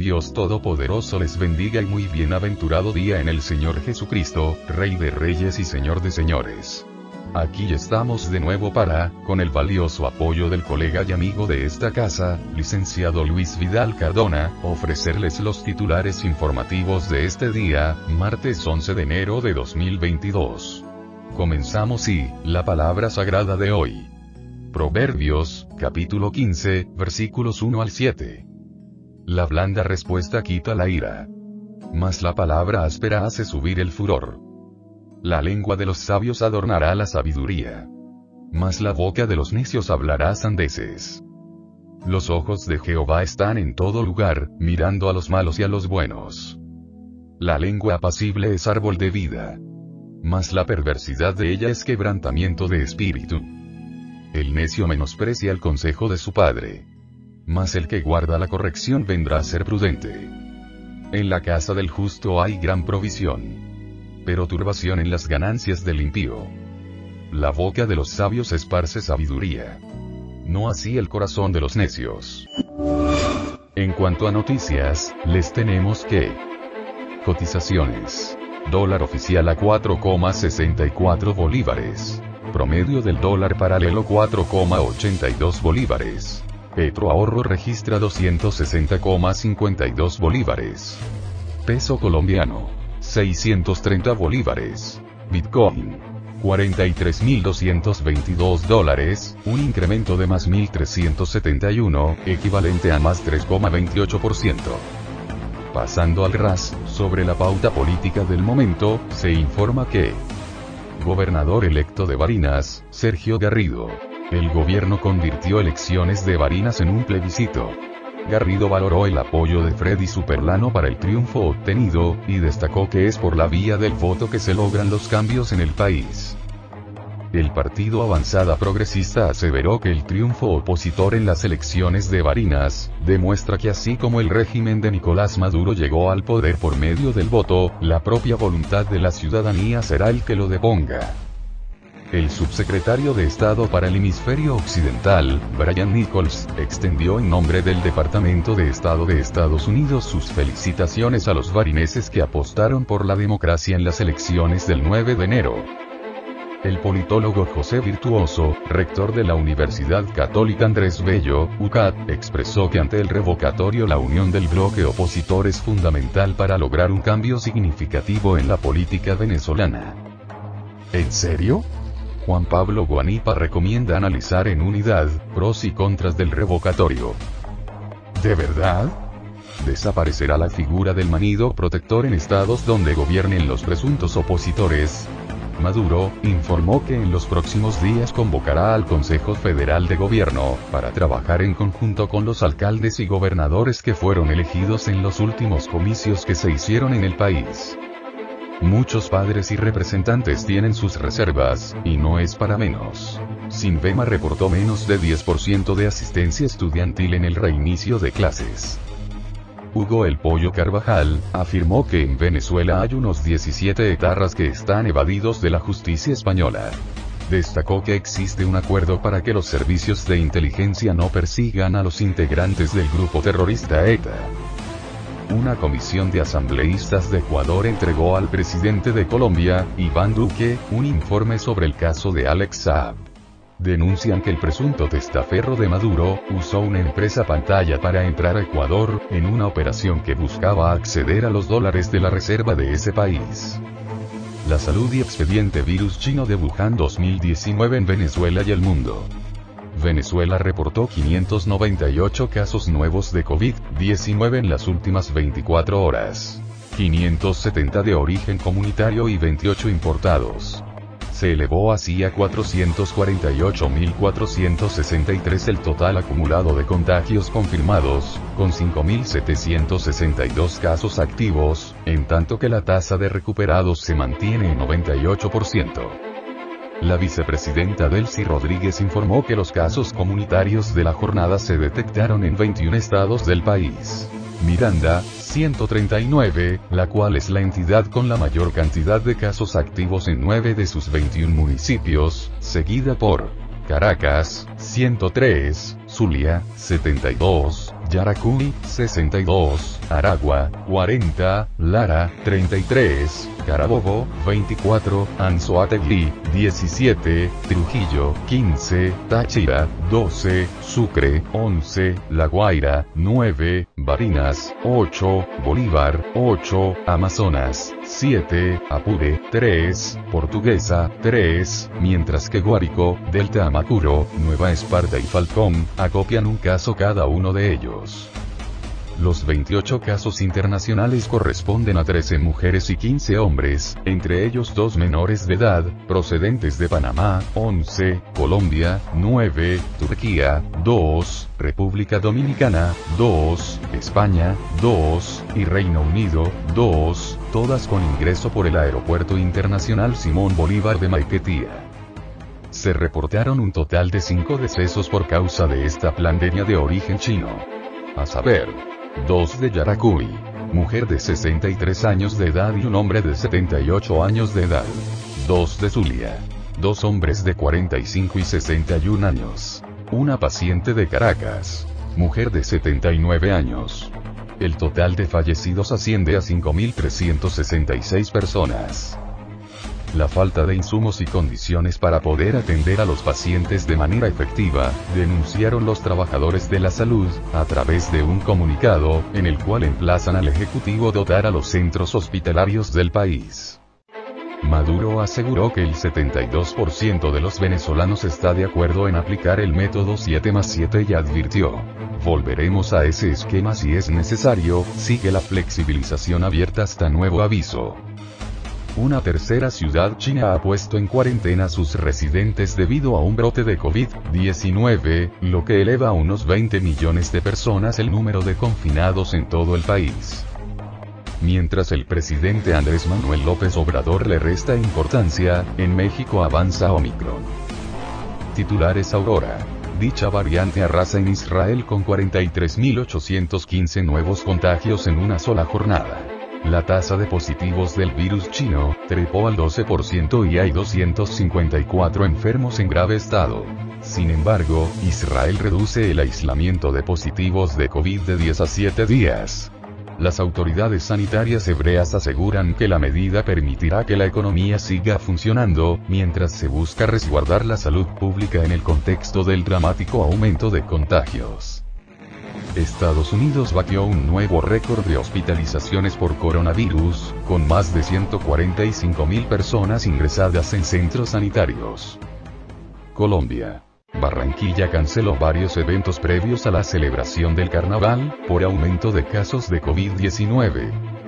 Dios Todopoderoso les bendiga y muy bienaventurado día en el Señor Jesucristo, Rey de Reyes y Señor de Señores. Aquí estamos de nuevo para, con el valioso apoyo del colega y amigo de esta casa, licenciado Luis Vidal Cardona, ofrecerles los titulares informativos de este día, martes 11 de enero de 2022. Comenzamos y, la palabra sagrada de hoy. Proverbios, capítulo 15, versículos 1 al 7. La blanda respuesta quita la ira. Mas la palabra áspera hace subir el furor. La lengua de los sabios adornará la sabiduría. Mas la boca de los necios hablará sandeces. Los ojos de Jehová están en todo lugar, mirando a los malos y a los buenos. La lengua apacible es árbol de vida. Mas la perversidad de ella es quebrantamiento de espíritu. El necio menosprecia el consejo de su padre mas el que guarda la corrección vendrá a ser prudente. En la casa del justo hay gran provisión. Pero turbación en las ganancias del impío. La boca de los sabios esparce sabiduría. No así el corazón de los necios. En cuanto a noticias, les tenemos que... Cotizaciones. Dólar oficial a 4,64 bolívares. Promedio del dólar paralelo 4,82 bolívares. Petro Ahorro registra 260,52 bolívares. Peso colombiano. 630 bolívares. Bitcoin. 43.222 dólares, un incremento de más 1.371, equivalente a más 3,28%. Pasando al RAS, sobre la pauta política del momento, se informa que Gobernador electo de Barinas, Sergio Garrido. El gobierno convirtió elecciones de Barinas en un plebiscito. Garrido valoró el apoyo de Freddy Superlano para el triunfo obtenido, y destacó que es por la vía del voto que se logran los cambios en el país. El partido Avanzada Progresista aseveró que el triunfo opositor en las elecciones de Barinas, demuestra que así como el régimen de Nicolás Maduro llegó al poder por medio del voto, la propia voluntad de la ciudadanía será el que lo deponga. El subsecretario de Estado para el Hemisferio Occidental, Brian Nichols, extendió en nombre del Departamento de Estado de Estados Unidos sus felicitaciones a los barineses que apostaron por la democracia en las elecciones del 9 de enero. El politólogo José Virtuoso, rector de la Universidad Católica Andrés Bello, UCAT, expresó que ante el revocatorio la unión del bloque opositor es fundamental para lograr un cambio significativo en la política venezolana. ¿En serio? Juan Pablo Guanipa recomienda analizar en unidad, pros y contras del revocatorio. ¿De verdad? ¿Desaparecerá la figura del manido protector en estados donde gobiernen los presuntos opositores? Maduro, informó que en los próximos días convocará al Consejo Federal de Gobierno, para trabajar en conjunto con los alcaldes y gobernadores que fueron elegidos en los últimos comicios que se hicieron en el país. Muchos padres y representantes tienen sus reservas, y no es para menos. Sinvema reportó menos de 10% de asistencia estudiantil en el reinicio de clases. Hugo El Pollo Carvajal, afirmó que en Venezuela hay unos 17 etarras que están evadidos de la justicia española. Destacó que existe un acuerdo para que los servicios de inteligencia no persigan a los integrantes del grupo terrorista ETA una comisión de asambleístas de Ecuador entregó al presidente de Colombia, Iván Duque, un informe sobre el caso de Alex Saab. Denuncian que el presunto testaferro de Maduro, usó una empresa pantalla para entrar a Ecuador, en una operación que buscaba acceder a los dólares de la reserva de ese país. La salud y expediente virus chino de Wuhan 2019 en Venezuela y el mundo. Venezuela reportó 598 casos nuevos de COVID-19 en las últimas 24 horas. 570 de origen comunitario y 28 importados. se elevó así a 448.463 el total acumulado de contagios confirmados, con 5.762 casos activos, en tanto que la tasa de recuperados se mantiene en 98%. La vicepresidenta Delcy Rodríguez informó que los casos comunitarios de la jornada se detectaron en 21 estados del país. Miranda, 139, la cual es la entidad con la mayor cantidad de casos activos en 9 de sus 21 municipios, seguida por Caracas, 103, Zulia, 72, Yaracuy, 62, Aragua, 40, Lara, 33, Carabobo, 24, Anzoátegui, 17, Trujillo, 15, Táchira, 12, Sucre, 11, La Guaira, 9, Barinas, 8, Bolívar, 8, Amazonas, 7, Apure, 3, Portuguesa, 3, mientras que Guárico, Delta Amacuro, Nueva Esparta y Falcón, acopian un caso cada uno de ellos. Los 28 casos internacionales corresponden a 13 mujeres y 15 hombres, entre ellos dos menores de edad, procedentes de Panamá, 11, Colombia, 9, Turquía, 2, República Dominicana, 2, España, 2, y Reino Unido, 2, todas con ingreso por el Aeropuerto Internacional Simón Bolívar de Maiquetía se reportaron un total de 5 decesos por causa de esta pandemia de origen chino. A saber, 2 de Yaracuy, mujer de 63 años de edad y un hombre de 78 años de edad. 2 de Zulia. Dos hombres de 45 y 61 años. Una paciente de Caracas. Mujer de 79 años. El total de fallecidos asciende a 5.366 personas. La falta de insumos y condiciones para poder atender a los pacientes de manera efectiva, denunciaron los trabajadores de la salud, a través de un comunicado, en el cual emplazan al Ejecutivo dotar a los centros hospitalarios del país. Maduro aseguró que el 72% de los venezolanos está de acuerdo en aplicar el método 7 más 7 y advirtió. Volveremos a ese esquema si es necesario, sigue la flexibilización abierta hasta nuevo aviso. Una tercera ciudad china ha puesto en cuarentena a sus residentes debido a un brote de COVID-19, lo que eleva a unos 20 millones de personas el número de confinados en todo el país. Mientras el presidente Andrés Manuel López Obrador le resta importancia, en México avanza Omicron. Titulares Aurora. Dicha variante arrasa en Israel con 43.815 nuevos contagios en una sola jornada. La tasa de positivos del virus chino trepó al 12% y hay 254 enfermos en grave estado. Sin embargo, Israel reduce el aislamiento de positivos de COVID de 10 a 7 días. Las autoridades sanitarias hebreas aseguran que la medida permitirá que la economía siga funcionando, mientras se busca resguardar la salud pública en el contexto del dramático aumento de contagios. Estados Unidos batió un nuevo récord de hospitalizaciones por coronavirus, con más de 145.000 personas ingresadas en centros sanitarios. Colombia. Barranquilla canceló varios eventos previos a la celebración del carnaval, por aumento de casos de COVID-19.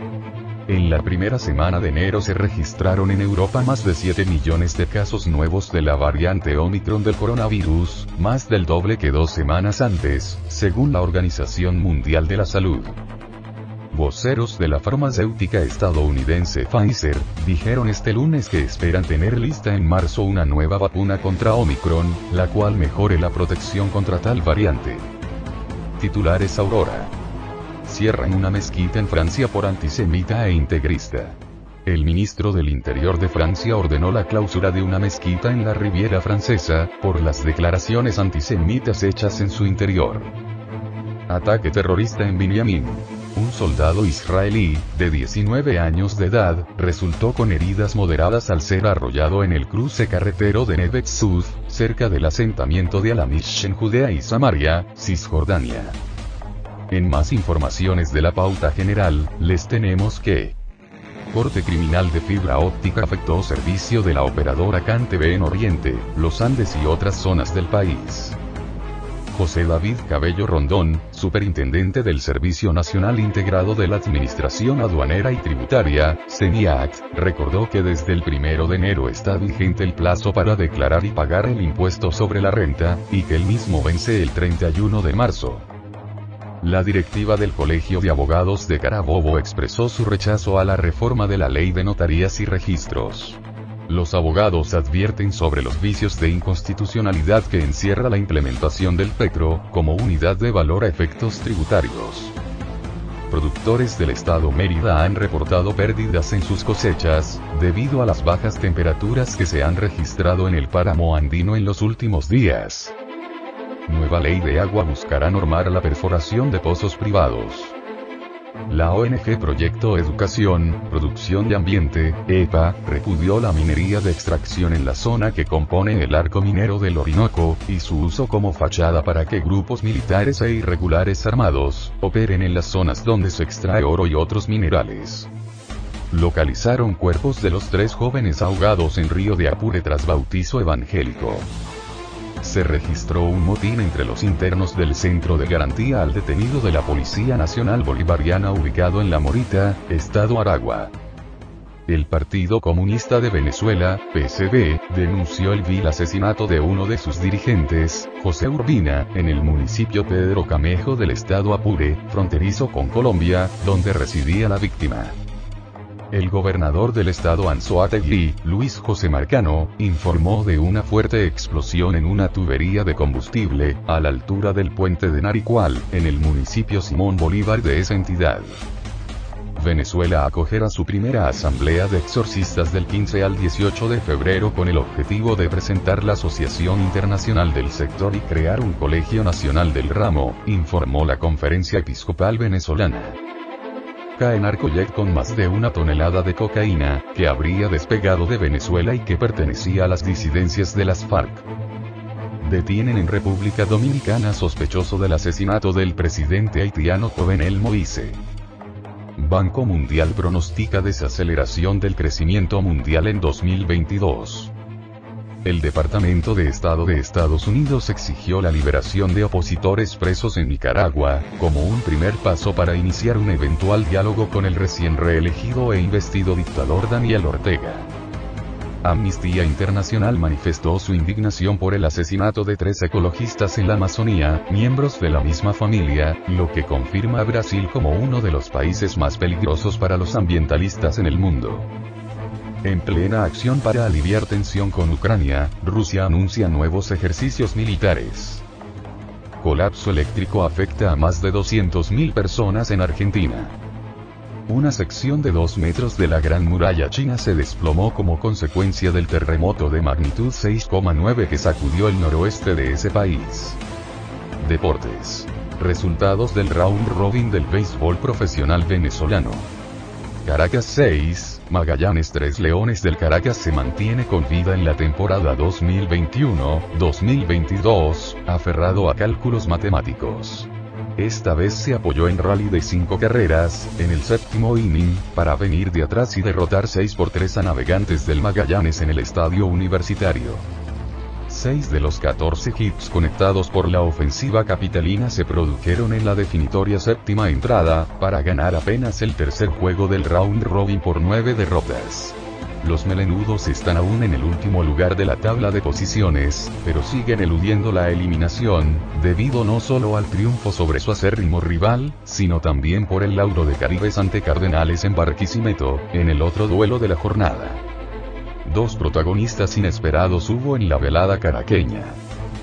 En la primera semana de enero se registraron en Europa más de 7 millones de casos nuevos de la variante Omicron del coronavirus, más del doble que dos semanas antes, según la Organización Mundial de la Salud. Voceros de la farmacéutica estadounidense Pfizer, dijeron este lunes que esperan tener lista en marzo una nueva vacuna contra Omicron, la cual mejore la protección contra tal variante. Titulares Aurora cierran una mezquita en Francia por antisemita e integrista. El ministro del Interior de Francia ordenó la clausura de una mezquita en la Riviera Francesa, por las declaraciones antisemitas hechas en su interior. Ataque terrorista en Binyamin. Un soldado israelí, de 19 años de edad, resultó con heridas moderadas al ser arrollado en el cruce carretero de Nevet cerca del asentamiento de Alamish en Judea y Samaria, Cisjordania. En más informaciones de la pauta general, les tenemos que... Corte criminal de fibra óptica afectó servicio de la operadora CanTV en Oriente, los Andes y otras zonas del país. José David Cabello Rondón, superintendente del Servicio Nacional Integrado de la Administración Aduanera y Tributaria, CENIAT, recordó que desde el 1 de enero está vigente el plazo para declarar y pagar el impuesto sobre la renta, y que el mismo vence el 31 de marzo. La directiva del Colegio de Abogados de Carabobo expresó su rechazo a la reforma de la ley de notarías y registros. Los abogados advierten sobre los vicios de inconstitucionalidad que encierra la implementación del PECRO, como unidad de valor a efectos tributarios. Productores del estado Mérida han reportado pérdidas en sus cosechas, debido a las bajas temperaturas que se han registrado en el páramo andino en los últimos días. Nueva ley de agua buscará normar la perforación de pozos privados. La ONG Proyecto Educación, Producción de Ambiente, EPA, repudió la minería de extracción en la zona que compone el arco minero del Orinoco, y su uso como fachada para que grupos militares e irregulares armados, operen en las zonas donde se extrae oro y otros minerales. Localizaron cuerpos de los tres jóvenes ahogados en Río de Apure tras bautizo evangélico se registró un motín entre los internos del Centro de Garantía al detenido de la Policía Nacional Bolivariana ubicado en La Morita, Estado Aragua. El Partido Comunista de Venezuela, PCB, denunció el vil asesinato de uno de sus dirigentes, José Urbina, en el municipio Pedro Camejo del estado Apure, fronterizo con Colombia, donde residía la víctima. El gobernador del estado Anzoátegui, Luis José Marcano, informó de una fuerte explosión en una tubería de combustible, a la altura del puente de Naricual, en el municipio Simón Bolívar de esa entidad. Venezuela acogerá su primera asamblea de exorcistas del 15 al 18 de febrero con el objetivo de presentar la Asociación Internacional del Sector y crear un Colegio Nacional del Ramo, informó la Conferencia Episcopal Venezolana en Arcoyet con más de una tonelada de cocaína, que habría despegado de Venezuela y que pertenecía a las disidencias de las FARC. Detienen en República Dominicana sospechoso del asesinato del presidente haitiano Jovenel Moise. Banco Mundial pronostica desaceleración del crecimiento mundial en 2022. El Departamento de Estado de Estados Unidos exigió la liberación de opositores presos en Nicaragua, como un primer paso para iniciar un eventual diálogo con el recién reelegido e investido dictador Daniel Ortega. Amnistía Internacional manifestó su indignación por el asesinato de tres ecologistas en la Amazonía, miembros de la misma familia, lo que confirma a Brasil como uno de los países más peligrosos para los ambientalistas en el mundo. En plena acción para aliviar tensión con Ucrania, Rusia anuncia nuevos ejercicios militares. Colapso eléctrico afecta a más de 200.000 personas en Argentina. Una sección de 2 metros de la Gran Muralla China se desplomó como consecuencia del terremoto de magnitud 6,9 que sacudió el noroeste de ese país. Deportes. Resultados del round robin del béisbol profesional venezolano. Caracas 6, Magallanes 3 Leones del Caracas se mantiene con vida en la temporada 2021-2022, aferrado a cálculos matemáticos. Esta vez se apoyó en rally de 5 carreras, en el séptimo inning, para venir de atrás y derrotar 6 por 3 a navegantes del Magallanes en el estadio universitario. 6 de los 14 hits conectados por la ofensiva capitalina se produjeron en la definitoria séptima entrada, para ganar apenas el tercer juego del round robin por 9 derrotas. Los melenudos están aún en el último lugar de la tabla de posiciones, pero siguen eludiendo la eliminación, debido no solo al triunfo sobre su acérrimo rival, sino también por el lauro de Caribes ante Cardenales en Barquisimeto, en el otro duelo de la jornada. Dos protagonistas inesperados hubo en la velada caraqueña.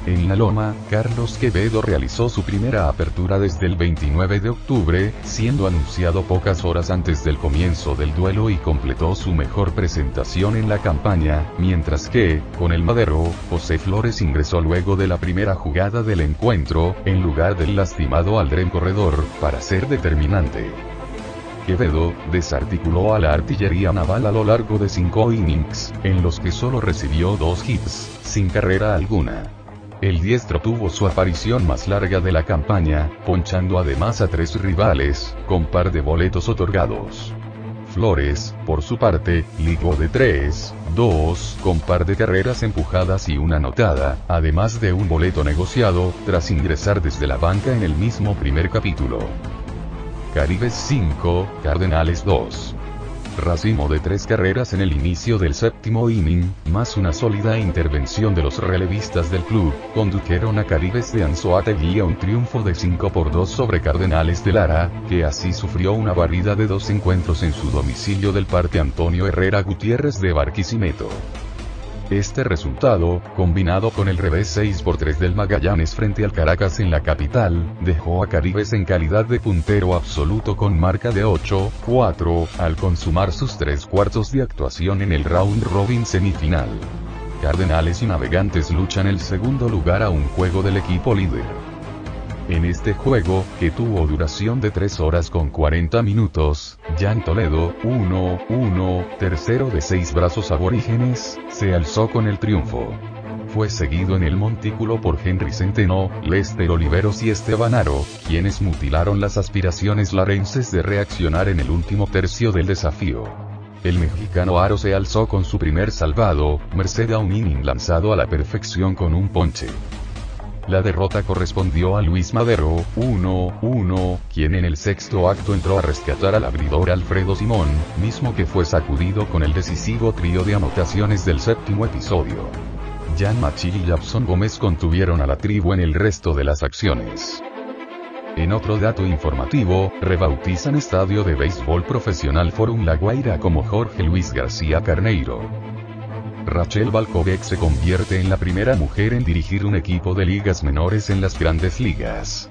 En La Loma, Carlos Quevedo realizó su primera apertura desde el 29 de octubre, siendo anunciado pocas horas antes del comienzo del duelo y completó su mejor presentación en la campaña, mientras que, con el Madero, José Flores ingresó luego de la primera jugada del encuentro, en lugar del lastimado Aldren Corredor, para ser determinante. Quevedo, desarticuló a la artillería naval a lo largo de cinco innings, en los que solo recibió dos hits, sin carrera alguna. El diestro tuvo su aparición más larga de la campaña, ponchando además a tres rivales, con par de boletos otorgados. Flores, por su parte, ligó de 3, 2, con par de carreras empujadas y una anotada, además de un boleto negociado, tras ingresar desde la banca en el mismo primer capítulo. Caribes 5, Cardenales 2 racimo de tres carreras en el inicio del séptimo inning, más una sólida intervención de los relevistas del club, condujeron a Caribes de Anzoátegui a un triunfo de 5 por 2 sobre Cardenales de Lara, que así sufrió una barrida de dos encuentros en su domicilio del Parque Antonio Herrera Gutiérrez de Barquisimeto. Este resultado, combinado con el revés 6 por 3 del Magallanes frente al Caracas en la capital, dejó a Caribes en calidad de puntero absoluto con marca de 8-4, al consumar sus tres cuartos de actuación en el round robin semifinal. Cardenales y Navegantes luchan el segundo lugar a un juego del equipo líder. En este juego, que tuvo duración de 3 horas con 40 minutos, Jan Toledo, 1-1, tercero de seis brazos aborígenes, se alzó con el triunfo. Fue seguido en el montículo por Henry Centeno, Lester Oliveros y Esteban Aro, quienes mutilaron las aspiraciones larenses de reaccionar en el último tercio del desafío. El mexicano Aro se alzó con su primer salvado, merced a un lanzado a la perfección con un ponche. La derrota correspondió a Luis Madero, 1-1, quien en el sexto acto entró a rescatar al abridor Alfredo Simón, mismo que fue sacudido con el decisivo trío de anotaciones del séptimo episodio. Jan Machi y Japson Gómez contuvieron a la tribu en el resto de las acciones. En otro dato informativo, rebautizan estadio de béisbol profesional Forum La Guaira como Jorge Luis García Carneiro. Rachel Balkovec se convierte en la primera mujer en dirigir un equipo de ligas menores en las grandes ligas.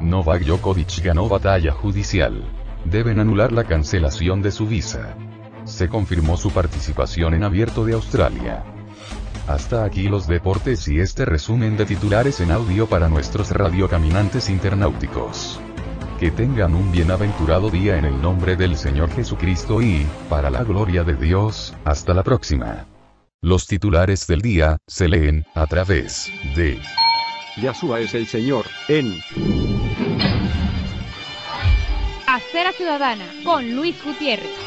Novak Djokovic ganó batalla judicial. Deben anular la cancelación de su visa. Se confirmó su participación en Abierto de Australia. Hasta aquí los deportes y este resumen de titulares en audio para nuestros radiocaminantes internauticos. Que tengan un bienaventurado día en el nombre del Señor Jesucristo y, para la gloria de Dios, hasta la próxima. Los titulares del día se leen a través de Yahshua es el Señor en Acera Ciudadana con Luis Gutiérrez.